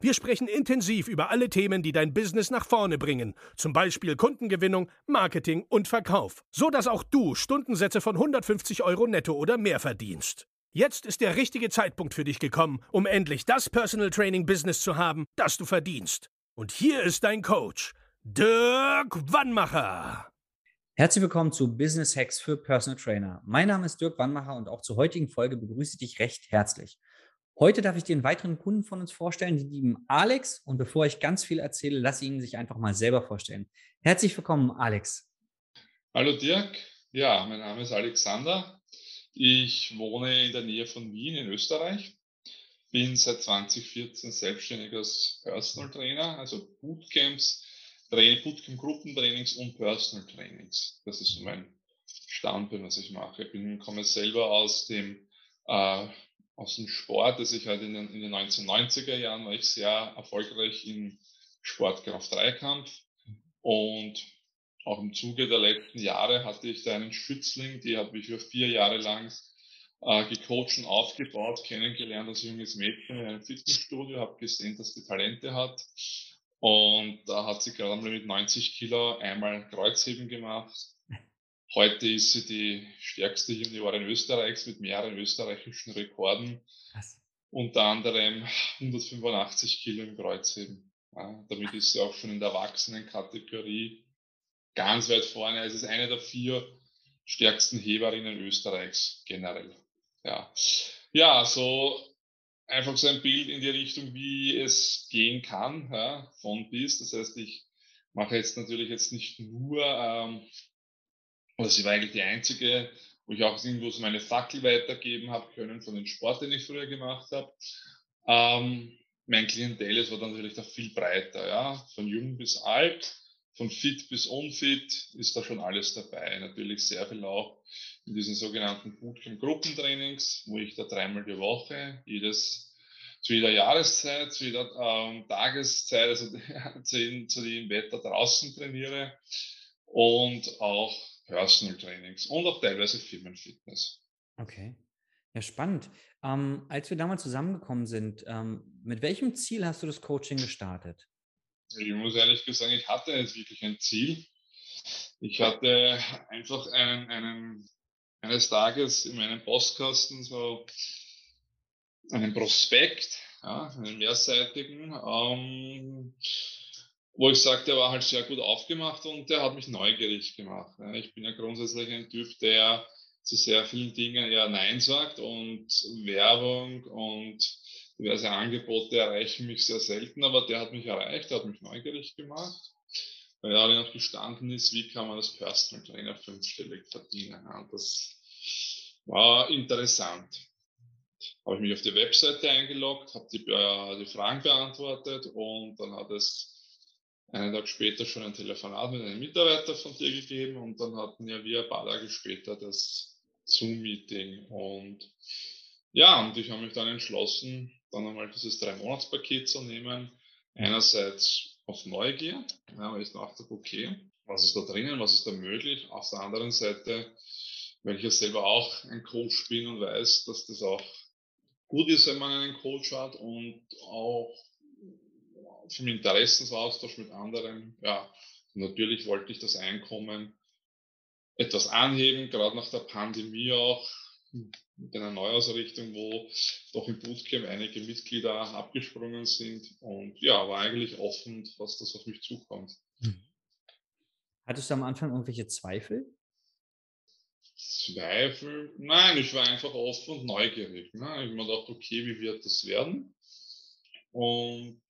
Wir sprechen intensiv über alle Themen, die dein Business nach vorne bringen, zum Beispiel Kundengewinnung, Marketing und Verkauf, so dass auch du Stundensätze von 150 Euro netto oder mehr verdienst. Jetzt ist der richtige Zeitpunkt für dich gekommen, um endlich das Personal Training Business zu haben, das du verdienst. Und hier ist dein Coach, Dirk Wannmacher. Herzlich willkommen zu Business Hacks für Personal Trainer. Mein Name ist Dirk Wannmacher und auch zur heutigen Folge begrüße ich dich recht herzlich. Heute darf ich dir einen weiteren Kunden von uns vorstellen, den lieben Alex. Und bevor ich ganz viel erzähle, lass ihn sich einfach mal selber vorstellen. Herzlich willkommen, Alex. Hallo Dirk. Ja, mein Name ist Alexander. Ich wohne in der Nähe von Wien in Österreich. Bin seit 2014 selbstständig als Personal Trainer, also Bootcamps, Bootcamp Gruppentrainings und Personal Trainings. Das ist mein Standbein, was ich mache. Ich bin, komme selber aus dem äh, aus dem Sport. Also ich halt in den, in den 1990er Jahren war ich sehr erfolgreich im Sportkraft-Dreikampf und auch im Zuge der letzten Jahre hatte ich da einen Schützling, die habe ich für vier Jahre lang äh, gecoacht und aufgebaut, kennengelernt als junges Mädchen in einem Fitnessstudio, habe gesehen, dass die Talente hat. Und da hat sie gerade mit 90 Kilo einmal Kreuzheben gemacht Heute ist sie die stärkste Juniorin Österreichs mit mehreren österreichischen Rekorden. Was? Unter anderem 185 Kilo im Kreuzheben. Ja, damit ist sie auch schon in der Erwachsenenkategorie ganz weit vorne. Es ist eine der vier stärksten Heberinnen Österreichs generell. Ja, ja so einfach so ein Bild in die Richtung, wie es gehen kann, ja, von bis. Das heißt, ich mache jetzt natürlich jetzt nicht nur ähm, oder sie war eigentlich die einzige, wo ich auch irgendwo so meine Fackel weitergeben habe können von den Sport, den ich früher gemacht habe. Ähm, mein Klientel ist war dann natürlich da viel breiter, ja, von jung bis alt, von fit bis unfit ist da schon alles dabei. Natürlich sehr viel auch in diesen sogenannten Bootcamp-Gruppentrainings, wo ich da dreimal die Woche, jedes zu jeder Jahreszeit, zu jeder ähm, Tageszeit, also zu dem Wetter draußen trainiere und auch Personal Trainings und auch teilweise Firmenfitness. Okay. Ja, spannend. Ähm, als wir damals zusammengekommen sind, ähm, mit welchem Ziel hast du das Coaching gestartet? Ich muss ehrlich gesagt sagen, ich hatte nicht wirklich ein Ziel. Ich hatte einfach einen, einen, eines Tages in meinem Postkasten so einen Prospekt, ja, einen mehrseitigen, ähm, wo ich sage, der war halt sehr gut aufgemacht und der hat mich neugierig gemacht. Ich bin ja grundsätzlich ein Typ, der zu sehr vielen Dingen eher Nein sagt und Werbung und diverse Angebote erreichen mich sehr selten, aber der hat mich erreicht, der hat mich neugierig gemacht, weil er noch gestanden ist, wie kann man als Personal Trainer fünfstellig verdienen. Das war interessant. Habe ich mich auf die Webseite eingeloggt, habe die, äh, die Fragen beantwortet und dann hat es einen Tag später schon ein Telefonat mit einem Mitarbeiter von dir gegeben und dann hatten ja wir ein paar Tage später das Zoom-Meeting und ja, und ich habe mich dann entschlossen, dann einmal dieses Drei-Monats-Paket zu nehmen. Einerseits auf Neugier, ja, weil ich dachte, okay, was ist da drinnen, was ist da möglich? Auf der anderen Seite, weil ich ja selber auch ein Coach bin und weiß, dass das auch gut ist, wenn man einen Coach hat und auch vom Interessensaustausch mit anderen, ja, natürlich wollte ich das Einkommen etwas anheben, gerade nach der Pandemie auch mit einer Neuausrichtung, wo doch im Bootcamp einige Mitglieder abgesprungen sind und ja, war eigentlich offen, was das auf mich zukommt. Hm. Hattest du am Anfang irgendwelche Zweifel? Zweifel? Nein, ich war einfach offen und neugierig. Ne? Ich habe mir gedacht, okay, wie wird das werden? Und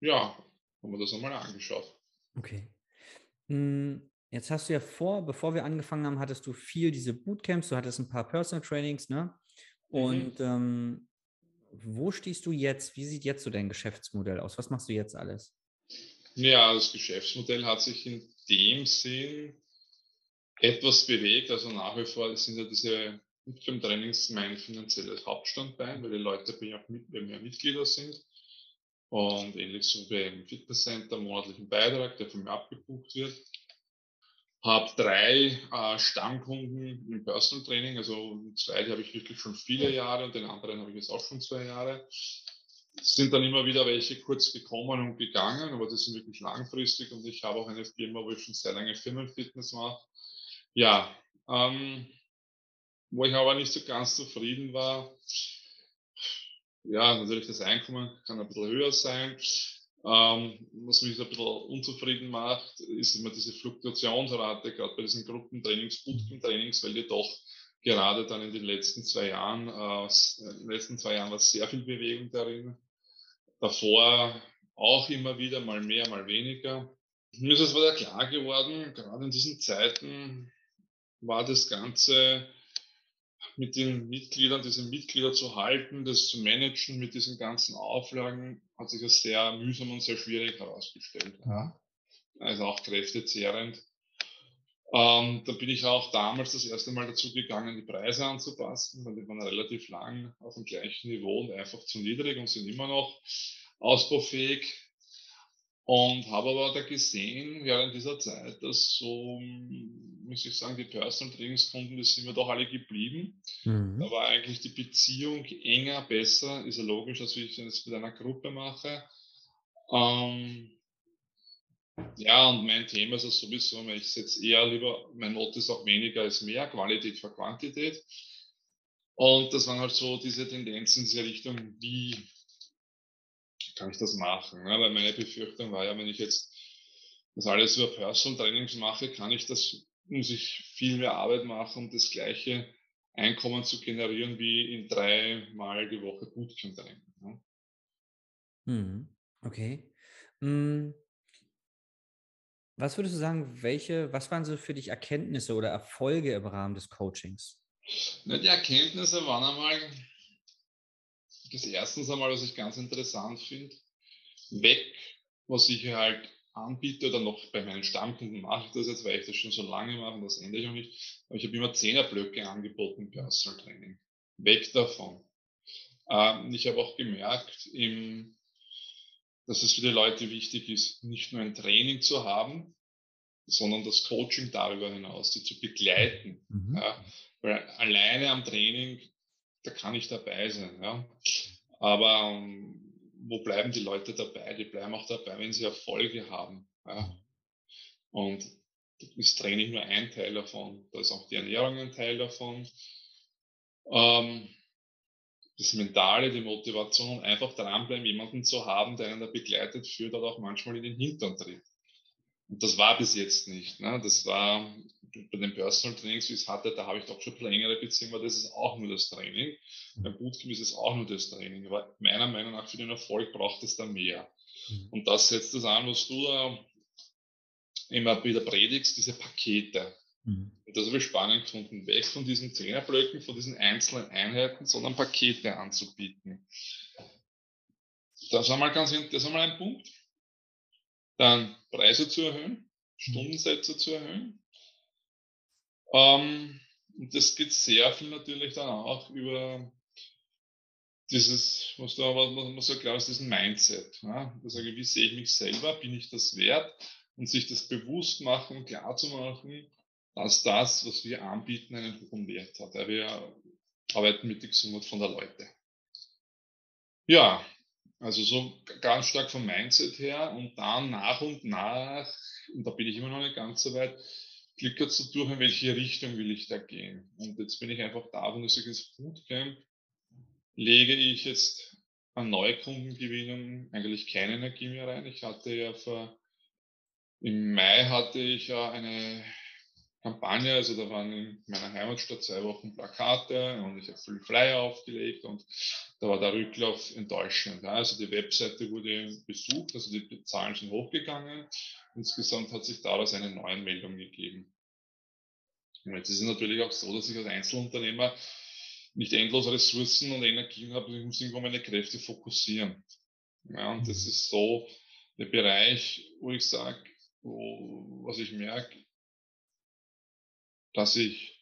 ja, haben wir das einmal angeschaut. Okay. Hm, jetzt hast du ja vor, bevor wir angefangen haben, hattest du viel diese Bootcamps, du hattest ein paar Personal Trainings, ne? Mhm. Und mhm. ähm, wo stehst du jetzt? Wie sieht jetzt so dein Geschäftsmodell aus? Was machst du jetzt alles? Ja, das Geschäftsmodell hat sich in dem Sinn etwas bewegt. Also nach wie vor sind ja diese Bootcamp-Trainings mein finanzielles Hauptstandbein, weil die Leute bei mir Mitglieder sind. Und ähnlich so wie im Fitnesscenter, monatlichen Beitrag, der von mir abgebucht wird. Habe drei äh, Stammkunden im Personal Training, also zwei, die habe ich wirklich schon viele Jahre und den anderen habe ich jetzt auch schon zwei Jahre. Sind dann immer wieder welche kurz gekommen und gegangen, aber das sind wirklich langfristig und ich habe auch eine Firma, wo ich schon sehr lange Firmenfitness mache. Ja, ähm, wo ich aber nicht so ganz zufrieden war, ja, natürlich das Einkommen kann ein bisschen höher sein. Ähm, was mich ein bisschen unzufrieden macht, ist immer diese Fluktuationsrate, gerade bei diesen Gruppentrainings, Bootcamp-Trainings, weil die doch gerade dann in den letzten zwei Jahren, äh, in den letzten zwei Jahren war sehr viel Bewegung darin. Davor auch immer wieder, mal mehr, mal weniger. Mir ist es wieder klar geworden, gerade in diesen Zeiten war das Ganze mit den Mitgliedern, diese Mitglieder zu halten, das zu managen mit diesen ganzen Auflagen, hat sich als sehr mühsam und sehr schwierig herausgestellt. Ja. Also auch kräftezehrend. Ähm, da bin ich auch damals das erste Mal dazu gegangen, die Preise anzupassen, weil die waren relativ lang auf dem gleichen Niveau und einfach zu niedrig und sind immer noch ausbaufähig. Und habe aber da gesehen, während dieser Zeit, dass so, muss ich sagen, die Personal Trainingskunden, das sind wir doch alle geblieben. Mhm. Da war eigentlich die Beziehung enger, besser, ist ja logisch, wie ich das mit einer Gruppe mache. Ähm, ja, und mein Thema ist es sowieso, ich setze eher lieber, mein Motto ist auch weniger als mehr, Qualität für Quantität. Und das waren halt so diese Tendenzen in diese Richtung, wie kann ich das machen? Ja, weil meine Befürchtung war ja, wenn ich jetzt das alles über Personal Trainings mache, kann ich das, muss ich viel mehr Arbeit machen, um das gleiche Einkommen zu generieren wie in drei Mal die Woche Bootcamp Training. Ja. Hm, okay. Hm. Was würdest du sagen, welche, was waren so für dich Erkenntnisse oder Erfolge im Rahmen des Coachings? Na, die Erkenntnisse waren einmal, das erstens einmal, was ich ganz interessant finde, weg, was ich halt anbiete oder noch bei meinen Stammkunden mache ich das jetzt, weil ich das schon so lange mache und das ändere ich auch nicht. Aber ich habe immer Zehnerblöcke angeboten im Personal Training. Weg davon. Ähm, ich habe auch gemerkt, im, dass es für die Leute wichtig ist, nicht nur ein Training zu haben, sondern das Coaching darüber hinaus, die zu begleiten. Mhm. Ja, weil alleine am Training da kann ich dabei sein. Ja. Aber ähm, wo bleiben die Leute dabei? Die bleiben auch dabei, wenn sie Erfolge haben. Ja. Und ist Training nur ein Teil davon. Da ist auch die Ernährung ein Teil davon. Ähm, das Mentale, die Motivation, einfach dranbleiben, jemanden zu haben, der einen da begleitet, führt halt auch manchmal in den Hintern tritt. Und das war bis jetzt nicht. Ne? Das war bei den Personal Trainings, wie ich es hatte, da habe ich doch schon längere Beziehungen, aber das ist auch nur das Training. Beim Bootcamp ist es auch nur das Training. Aber meiner Meinung nach für den Erfolg braucht es da mehr. Mhm. Und das setzt das an, was du da immer wieder predigst, diese Pakete. Mhm. Und das habe ich spannend gefunden, weg von diesen Zehnerblöcken, von diesen einzelnen Einheiten, sondern Pakete anzubieten. Das ist einmal, ganz, das ist einmal ein Punkt. Dann Preise zu erhöhen, mhm. Stundensätze zu erhöhen. Ähm, und das geht sehr viel natürlich dann auch über dieses, was da was man so klar ist, diesen Mindset. Sage ich, wie sehe ich mich selber? Bin ich das wert? Und sich das bewusst machen, klar zu machen, dass das, was wir anbieten, einen hohen Wert hat. Wir arbeiten mit der Gesundheit von der Leute. Ja, also so ganz stark vom Mindset her und dann nach und nach, und da bin ich immer noch nicht ganz so weit, klickert so durch, in welche Richtung will ich da gehen. Und jetzt bin ich einfach da, wo ich sage, das Bootcamp lege ich jetzt an Neukundengewinnung eigentlich keine Energie mehr rein. Ich hatte ja vor Im Mai hatte ich ja eine Kampagne, also da waren in meiner Heimatstadt zwei Wochen Plakate und ich habe viel Flyer aufgelegt und da war der Rücklauf enttäuschend. Also die Webseite wurde besucht, also die Zahlen sind hochgegangen. Insgesamt hat sich daraus eine neue Meldung gegeben. Und jetzt ist es natürlich auch so, dass ich als Einzelunternehmer nicht endlos Ressourcen und Energien habe, ich muss irgendwo meine Kräfte fokussieren. Ja, und das mhm. ist so der Bereich, wo ich sage, was ich merke, dass ich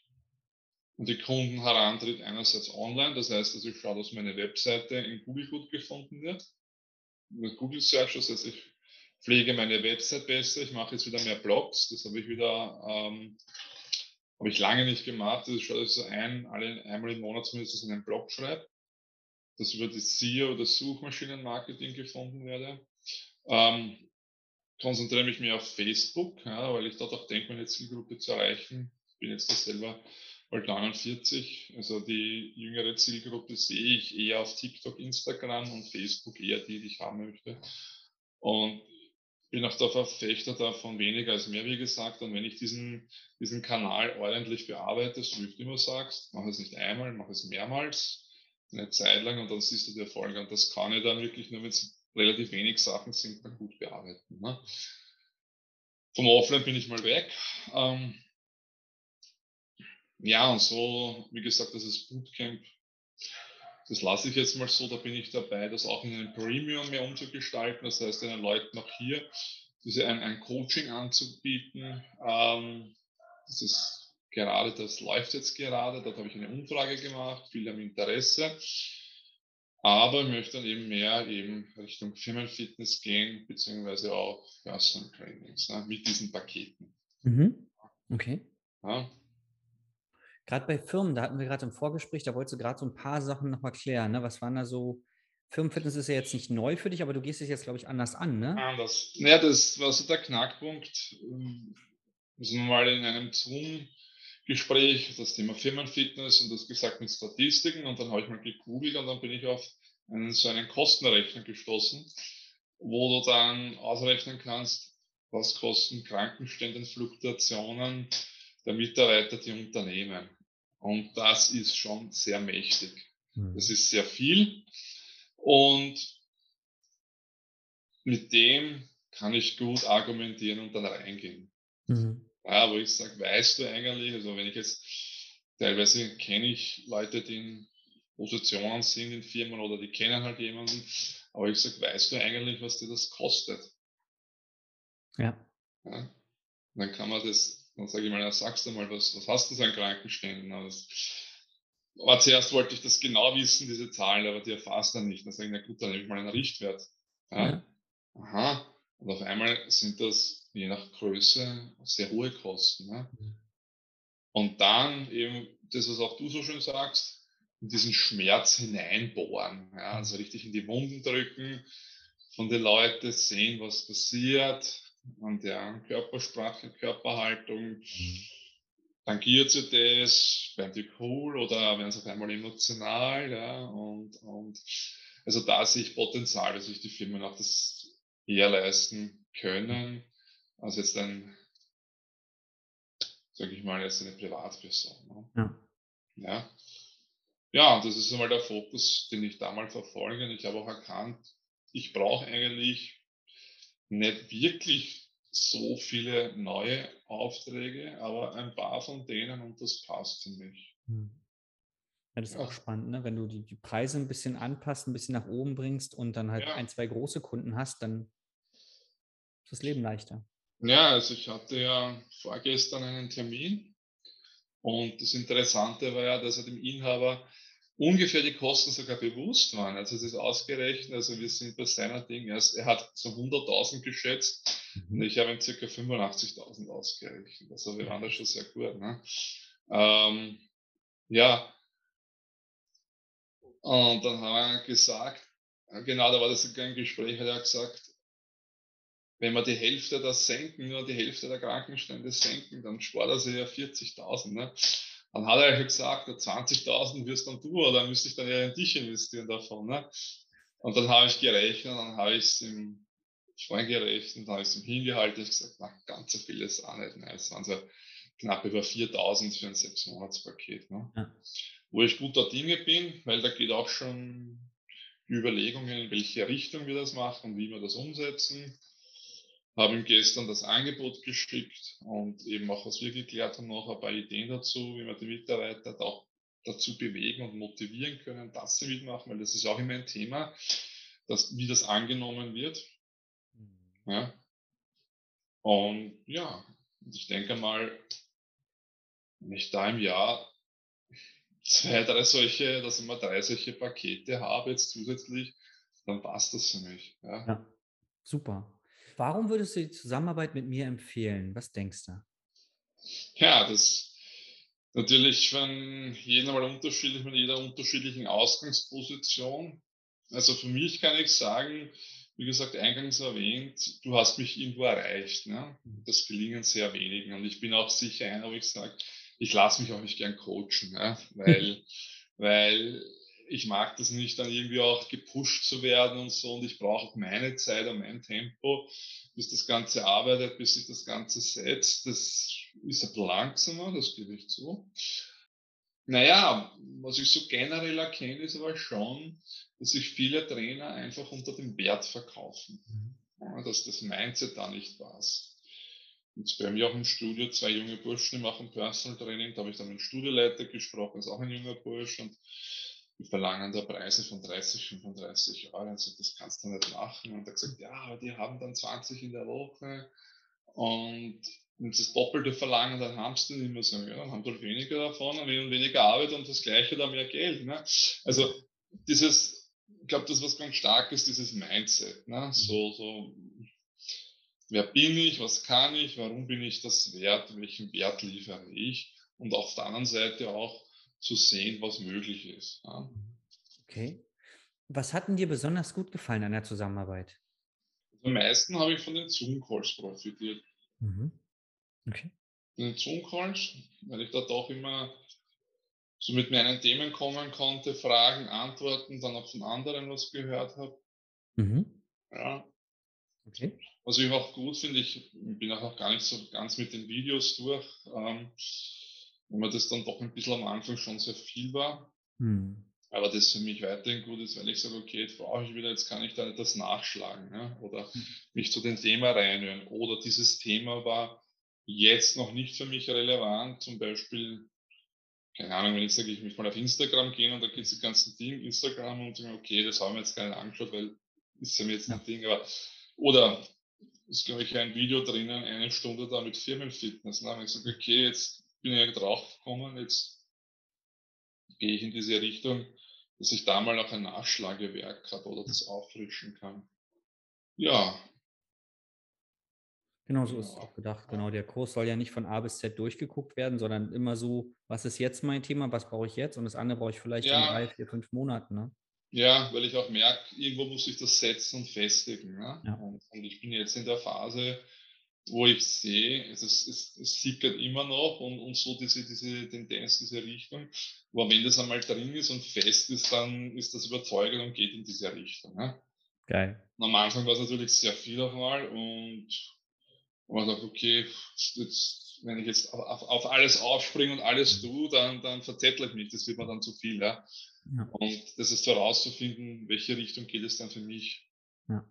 an die Kunden herantritt, einerseits online, das heißt, dass ich schaue, dass meine Webseite in Google gut gefunden wird. Mit Google Search, das heißt, ich pflege meine Website besser, ich mache jetzt wieder mehr Blogs, das habe ich wieder, ähm, habe ich lange nicht gemacht, das schaue ich so ein, alle, einmal im Monat zumindest einen Blog schreibe, dass über die SEO oder Suchmaschinenmarketing gefunden werde. Ähm, konzentriere mich mehr auf Facebook, ja, weil ich dort auch denke, meine Zielgruppe zu erreichen bin jetzt selber bald 49. Also die jüngere Zielgruppe sehe ich eher auf TikTok, Instagram und Facebook eher die, die ich haben möchte. Und bin auch der Verfechter davon weniger als mehr, wie gesagt. Und wenn ich diesen, diesen Kanal ordentlich bearbeite, so wie du immer sagst, mache es nicht einmal, mache es mehrmals, eine Zeit lang und dann siehst du die Erfolge. Und das kann ich dann wirklich nur, wenn es relativ wenig Sachen sind, dann gut bearbeiten. Ne? Vom Offline bin ich mal weg. Ähm, ja, und so, wie gesagt, das ist Bootcamp. Das lasse ich jetzt mal so, da bin ich dabei, das auch in einem Premium mehr umzugestalten. Das heißt, den Leuten auch hier diese, ein, ein Coaching anzubieten. Ähm, das ist gerade, das läuft jetzt gerade. Dort habe ich eine Umfrage gemacht, viele haben Interesse. Aber ich möchte dann eben mehr eben Richtung Firmenfitness gehen, beziehungsweise auch Personal Trainings ne, mit diesen Paketen. Mhm. Okay. Ja. Gerade bei Firmen, da hatten wir gerade im Vorgespräch, da wolltest du gerade so ein paar Sachen nochmal klären. Ne? Was waren da so? Firmenfitness ist ja jetzt nicht neu für dich, aber du gehst es jetzt, glaube ich, anders an, ne? Anders. Naja, das war so der Knackpunkt. Also mal in einem Zoom-Gespräch das Thema Firmenfitness und das gesagt mit Statistiken und dann habe ich mal gegoogelt und dann bin ich auf einen, so einen Kostenrechner gestoßen, wo du dann ausrechnen kannst, was kosten Krankenstände, Fluktuationen, der Mitarbeiter die Unternehmen. Und das ist schon sehr mächtig. Mhm. Das ist sehr viel. Und mit dem kann ich gut argumentieren und dann reingehen. Mhm. Ja, wo ich sage, weißt du eigentlich, also wenn ich jetzt, teilweise kenne ich Leute, die in Positionen sind in Firmen oder die kennen halt jemanden, aber ich sage, weißt du eigentlich, was dir das kostet? Ja. ja. Dann kann man das dann sage ich mal, ja, sagst du mal, was, was hast du so an Krankenständen? Das, aber zuerst wollte ich das genau wissen, diese Zahlen, aber die erfasst dann nicht. Dann sage ich, na gut, dann nehme ich mal einen Richtwert. Ja. Ja. Aha. Und auf einmal sind das je nach Größe sehr hohe Kosten. Ne? Und dann eben das, was auch du so schön sagst, in diesen Schmerz hineinbohren. Ja? Also richtig in die Wunden drücken, von den Leuten sehen, was passiert, an der Körpersprache, Körperhaltung. Mhm. Tangiert sie das, werden die cool oder werden sie auf einmal emotional, ja, und, und also da sehe ich Potenzial, dass sich die Firmen auch das eher leisten können, als jetzt ein, sage ich mal, jetzt eine Privatperson. Ne? Ja. ja. Ja, das ist einmal der Fokus, den ich damals verfolge. Und ich habe auch erkannt, ich brauche eigentlich nicht wirklich so viele neue Aufträge, aber ein paar von denen und das passt für mich. Hm. Ja, das ist ja. auch spannend, ne? wenn du die, die, Preise ein bisschen anpasst, ein bisschen nach oben bringst und dann halt ja. ein, zwei große Kunden hast, dann ist das Leben leichter. Ja, also ich hatte ja vorgestern einen Termin und das Interessante war ja, dass er dem Inhaber ungefähr die Kosten sogar bewusst waren. Also es ist ausgerechnet, also wir sind bei seiner Ding, er, er hat so 100.000 geschätzt mhm. und ich habe ihm circa 85.000 ausgerechnet. Also wir waren da schon sehr gut. Ne? Ähm, ja, und dann haben wir gesagt, genau, da war das ein Gespräch, hat er gesagt, wenn wir die Hälfte das senken, nur die Hälfte der Krankenstände senken, dann spart er sich ja 40.000. Ne? Dann hat er gesagt, 20.000 wirst dann du, oder müsste ich dann ja in dich investieren davon. Ne? Und dann habe ich gerechnet, dann habe ich es ihm vorgerecht und dann habe ich es ihm hingehalten und gesagt, na, ganz so viel ist auch nicht. Ne? Es waren so knapp über 4000 für ein sechs monats paket Ne? Ja. Wo ich guter Dinge bin, weil da geht auch schon die Überlegungen, in welche Richtung wir das machen und wie wir das umsetzen. Habe ihm gestern das Angebot geschickt und eben auch, was wir geklärt haben, noch ein paar Ideen dazu, wie wir die Mitarbeiter auch dazu bewegen und motivieren können, dass sie mitmachen, weil das ist auch immer ein Thema, dass, wie das angenommen wird. Mhm. Ja. Und ja, ich denke mal, wenn ich da im Jahr zwei, drei solche, dass ich mal drei solche Pakete habe jetzt zusätzlich, dann passt das für mich. Ja, ja super. Warum würdest du die Zusammenarbeit mit mir empfehlen? Was denkst du? Ja, das natürlich von jedem mal unterschiedlich, mit jeder unterschiedlichen Ausgangsposition. Also für mich kann ich sagen, wie gesagt, eingangs erwähnt, du hast mich irgendwo erreicht. Ne? Mhm. Das gelingen sehr wenigen. Und ich bin auch sicher einer, wo ich sage, ich lasse mich auch nicht gern coachen, ne? weil, weil ich mag das nicht, dann irgendwie auch gepusht zu werden und so. Und ich brauche meine Zeit und mein Tempo, bis das Ganze arbeitet, bis sich das Ganze setzt. Das ist ein bisschen langsamer, das gebe ich zu. Naja, was ich so generell erkenne, ist aber schon, dass sich viele Trainer einfach unter dem Wert verkaufen. Mhm. dass das Mindset da nicht passt. Jetzt bei mir auch im Studio zwei junge Burschen, die machen Personal Training. Da habe ich dann mit dem Studioleiter gesprochen, ist auch ein junger Bursch. Und die verlangen da Preise von 30, 35 Euro. Also das kannst du nicht machen. Und er hat gesagt, ja, aber die haben dann 20 in der Woche. Und wenn sie das Doppelte verlangen, dann haben sie nicht mehr so. Ja, dann haben sie halt weniger davon und weniger Arbeit und das Gleiche oder mehr Geld. Ne? Also dieses, ich glaube, das was ganz stark ist, dieses Mindset. Ne? So, so, wer bin ich, was kann ich, warum bin ich das wert, welchen Wert liefere ich? Und auf der anderen Seite auch, zu sehen, was möglich ist. Ja. Okay. Was hat denn dir besonders gut gefallen an der Zusammenarbeit? Am meisten habe ich von den Zoom-Calls profitiert. Mhm. Okay. Von den Zoom-Calls, weil ich da doch immer so mit meinen Themen kommen konnte, Fragen, Antworten, dann auch von anderen was gehört habe. Mhm. Ja. Okay. Was ich auch gut finde, ich bin auch noch gar nicht so ganz mit den Videos durch. Ähm, wenn man das dann doch ein bisschen am Anfang schon sehr viel war. Hm. Aber das für mich weiterhin gut ist, weil ich sage, okay, jetzt brauche ich wieder, jetzt kann ich da etwas nachschlagen ja? oder hm. mich zu dem Thema reinhören. Oder dieses Thema war jetzt noch nicht für mich relevant, zum Beispiel, keine Ahnung, wenn ich sage, ich möchte mal auf Instagram gehen und da geht es die ganzen Dinge, Instagram und denke, okay, das haben wir jetzt gar nicht angeschaut, weil ist ja mir jetzt ja. ein Ding, aber oder ist, glaube ich, ein Video drinnen, eine Stunde da mit Firmenfitness. Ne? Wenn ich sage, okay, jetzt bin ja drauf gekommen, jetzt gehe ich in diese Richtung, dass ich da mal auch ein Nachschlagewerk habe oder das auffrischen kann. Ja. Genau so ist es auch gedacht. Genau, der Kurs soll ja nicht von A bis Z durchgeguckt werden, sondern immer so, was ist jetzt mein Thema, was brauche ich jetzt und das andere brauche ich vielleicht ja. in drei, vier, fünf Monaten. Ne? Ja, weil ich auch merke, irgendwo muss ich das setzen und festigen. Ne? Ja. Und, und, ich bin jetzt in der Phase, wo ich sehe, es, es, es sickert immer noch und, und so diese, diese Tendenz, diese Richtung. Aber wenn das einmal drin ist und fest ist, dann ist das überzeugend und geht in diese Richtung. Ne? Geil. Und am Anfang war es natürlich sehr viel auf einmal und man sagt, okay, jetzt, wenn ich jetzt auf, auf, alles aufspringe und alles tue, dann, dann verzettle ich mich, das wird mir dann zu viel. Ja? ja. Und das ist herauszufinden, welche Richtung geht es dann für mich. Ja.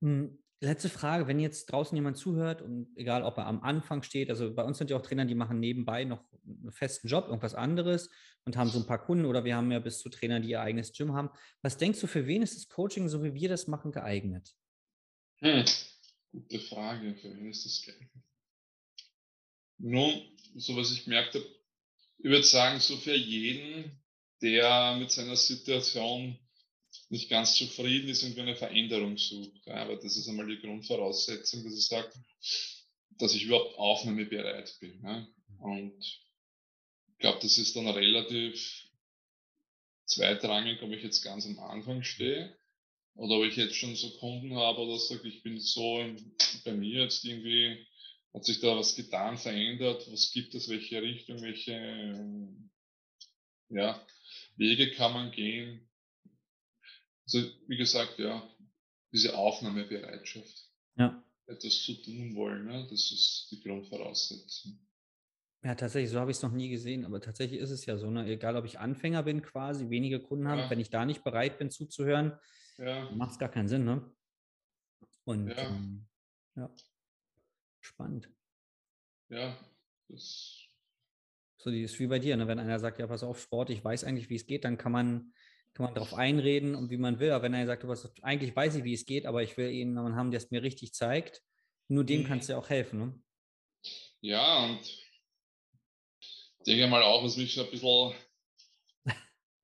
Hm, Letzte Frage, wenn jetzt draußen jemand zuhört und egal, ob er am Anfang steht, also bei uns sind ja auch Trainer, die machen nebenbei noch einen festen Job, irgendwas anderes und haben so ein paar Kunden oder wir haben ja bis zu Trainer, die ihr eigenes Gym haben. Was denkst du, für wen ist das Coaching, so wie wir das machen, geeignet? Hm, gute Frage, für wen ist das geeignet? Nun, so was ich gemerkt habe, ich würde sagen, so für jeden, der mit seiner Situation nicht ganz zufrieden ist und eine Veränderung sucht. Aber das ist einmal die Grundvoraussetzung, dass ich sage, dass ich überhaupt aufnahmebereit bin. Und ich glaube, das ist dann relativ zweitrangig, ob ich jetzt ganz am Anfang stehe oder ob ich jetzt schon so Kunden habe oder sage, ich bin so bei mir jetzt irgendwie, hat sich da was getan, verändert, was gibt es, welche Richtung, welche ja, Wege kann man gehen. Also wie gesagt, ja, diese Aufnahmebereitschaft. Ja. Etwas zu tun wollen, ne? das ist die Grundvoraussetzung. Ja, tatsächlich, so habe ich es noch nie gesehen, aber tatsächlich ist es ja so, ne? egal ob ich Anfänger bin quasi, wenige Kunden habe, Ja. wenn ich da nicht bereit bin zuzuhören, Ja, macht es gar keinen Sinn, ne? Und Ja. ähm, ja, spannend. ja, das, So, die ist wie bei dir, ne? Wenn einer sagt, ja, pass auf, Sport, ich weiß eigentlich, wie es geht, dann kann man, kann man darauf einreden und wie man will. Aber wenn einer sagt, was, eigentlich weiß ich, wie es geht, aber ich will ihn jemanden haben, der es mir richtig zeigt, nur dem kannst du ja auch helfen, ne? ja, und ich denke mal auch, was mich so ein bisschen,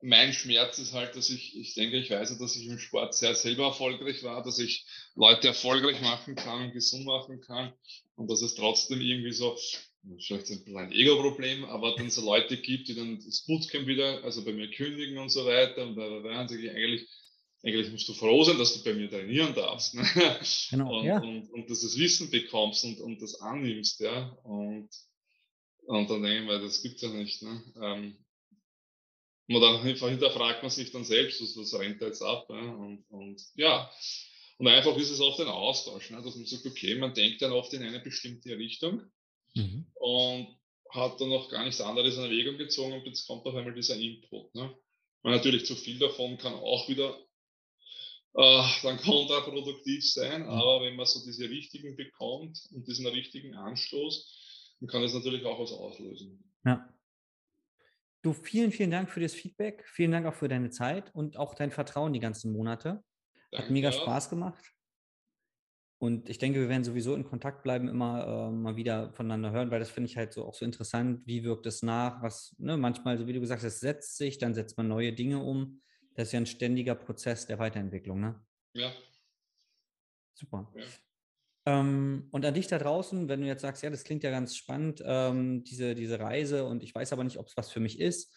mein Schmerz ist halt, dass ich, ich denke, ich weiß dass ich im Sport sehr selber erfolgreich war, dass ich Leute erfolgreich machen kann und gesund machen kann und dass es trotzdem irgendwie so, vielleicht ein bisschen ein Ego-Problem, aber dann so Leute gibt, die dann das Bootcamp wieder, also bei mir kündigen und so weiter und bei bei sage ich eigentlich, eigentlich musst du froh sein, dass du bei mir trainieren darfst. Ne? Genau, und, ja. und, und dass du das Wissen bekommst und, und das annimmst, ja. Und, und dann denke ich mir, das gibt's ja nicht. Ne? Ähm, und dann hinterfragt man sich dann selbst, was, was rennt da jetzt ab. Ja? Und, und ja, und einfach ist es oft ein Austausch, ne? dass man sagt, okay, man denkt dann oft in eine bestimmte Richtung Mhm. und hat dann noch gar nichts anderes in Erwägung gezogen und jetzt kommt auf einmal dieser Input. Ne? Und natürlich zu viel davon kann auch wieder äh, dann kontraproduktiv sein, aber wenn man so diese richtigen bekommt und diesen richtigen Anstoß, dann kann es natürlich auch was auslösen. Ja. Du, vielen, vielen Dank für das Feedback. Vielen Dank auch für deine Zeit und auch dein Vertrauen die ganzen Monate. Hat Danke mega auch. Spaß gemacht. Und ich denke, wir werden sowieso in Kontakt bleiben, immer äh, mal wieder voneinander hören, weil das finde ich halt so auch so interessant. Wie wirkt es nach? Was, ne, manchmal, so wie du gesagt hast, es setzt sich, dann setzt man neue Dinge um. Das ist ja ein ständiger Prozess der Weiterentwicklung, ne? Ja, Super. Ja. Ähm, und an dich da draußen, wenn du jetzt sagst, ja, das klingt ja ganz spannend, ähm, diese, diese Reise, und ich weiß aber nicht, ob es was für mich ist,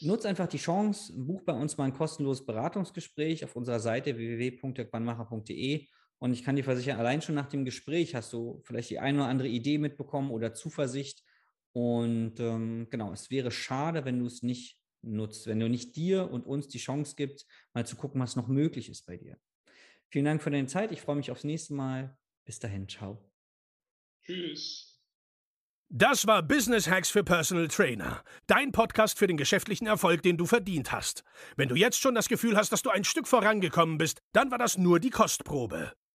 nutz einfach die Chance, buch bei uns mal ein kostenloses Beratungsgespräch auf unserer Seite www.quanmacher.de und ich kann dir versichern, allein schon nach dem Gespräch hast du vielleicht die eine oder andere Idee mitbekommen oder Zuversicht. Und ähm, genau, es wäre schade, wenn du es nicht nutzt, wenn du nicht dir und uns die Chance gibst, mal zu gucken, was noch möglich ist bei dir. Vielen Dank für deine Zeit. Ich freue mich aufs nächste Mal. Bis dahin, ciao. tschüss. Das war Business Hacks für Personal Trainer. Dein Podcast für den geschäftlichen Erfolg, den du verdient hast. Wenn du jetzt schon das Gefühl hast, dass du ein Stück vorangekommen bist, dann war das nur die Kostprobe.